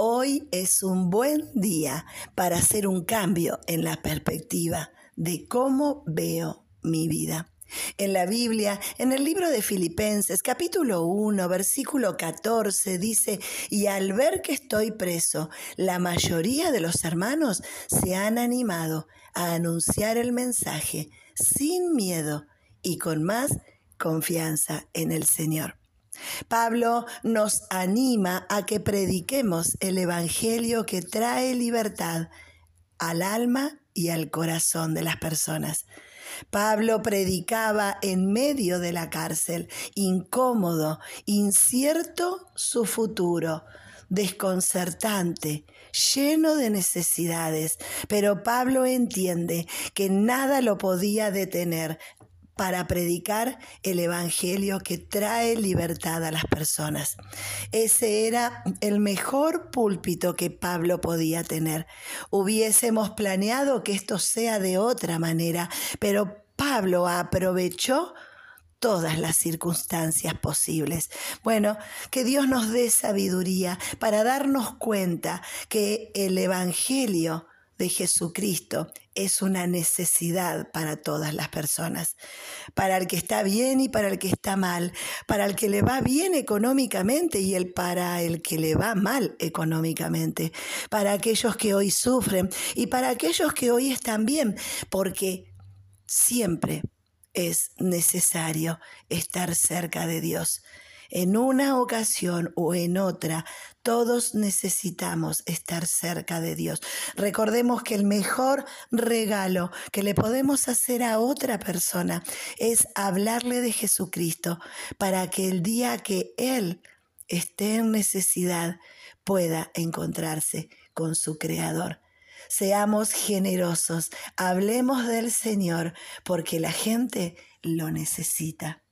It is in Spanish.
Hoy es un buen día para hacer un cambio en la perspectiva de cómo veo mi vida. En la Biblia, en el libro de Filipenses, capítulo 1, versículo 14, dice, y al ver que estoy preso, la mayoría de los hermanos se han animado a anunciar el mensaje sin miedo y con más confianza en el Señor. Pablo nos anima a que prediquemos el Evangelio que trae libertad al alma y al corazón de las personas. Pablo predicaba en medio de la cárcel, incómodo, incierto su futuro, desconcertante, lleno de necesidades, pero Pablo entiende que nada lo podía detener para predicar el Evangelio que trae libertad a las personas. Ese era el mejor púlpito que Pablo podía tener. Hubiésemos planeado que esto sea de otra manera, pero Pablo aprovechó todas las circunstancias posibles. Bueno, que Dios nos dé sabiduría para darnos cuenta que el Evangelio de Jesucristo es una necesidad para todas las personas, para el que está bien y para el que está mal, para el que le va bien económicamente y el para el que le va mal económicamente, para aquellos que hoy sufren y para aquellos que hoy están bien, porque siempre es necesario estar cerca de Dios. En una ocasión o en otra, todos necesitamos estar cerca de Dios. Recordemos que el mejor regalo que le podemos hacer a otra persona es hablarle de Jesucristo para que el día que Él esté en necesidad pueda encontrarse con su Creador. Seamos generosos, hablemos del Señor porque la gente lo necesita.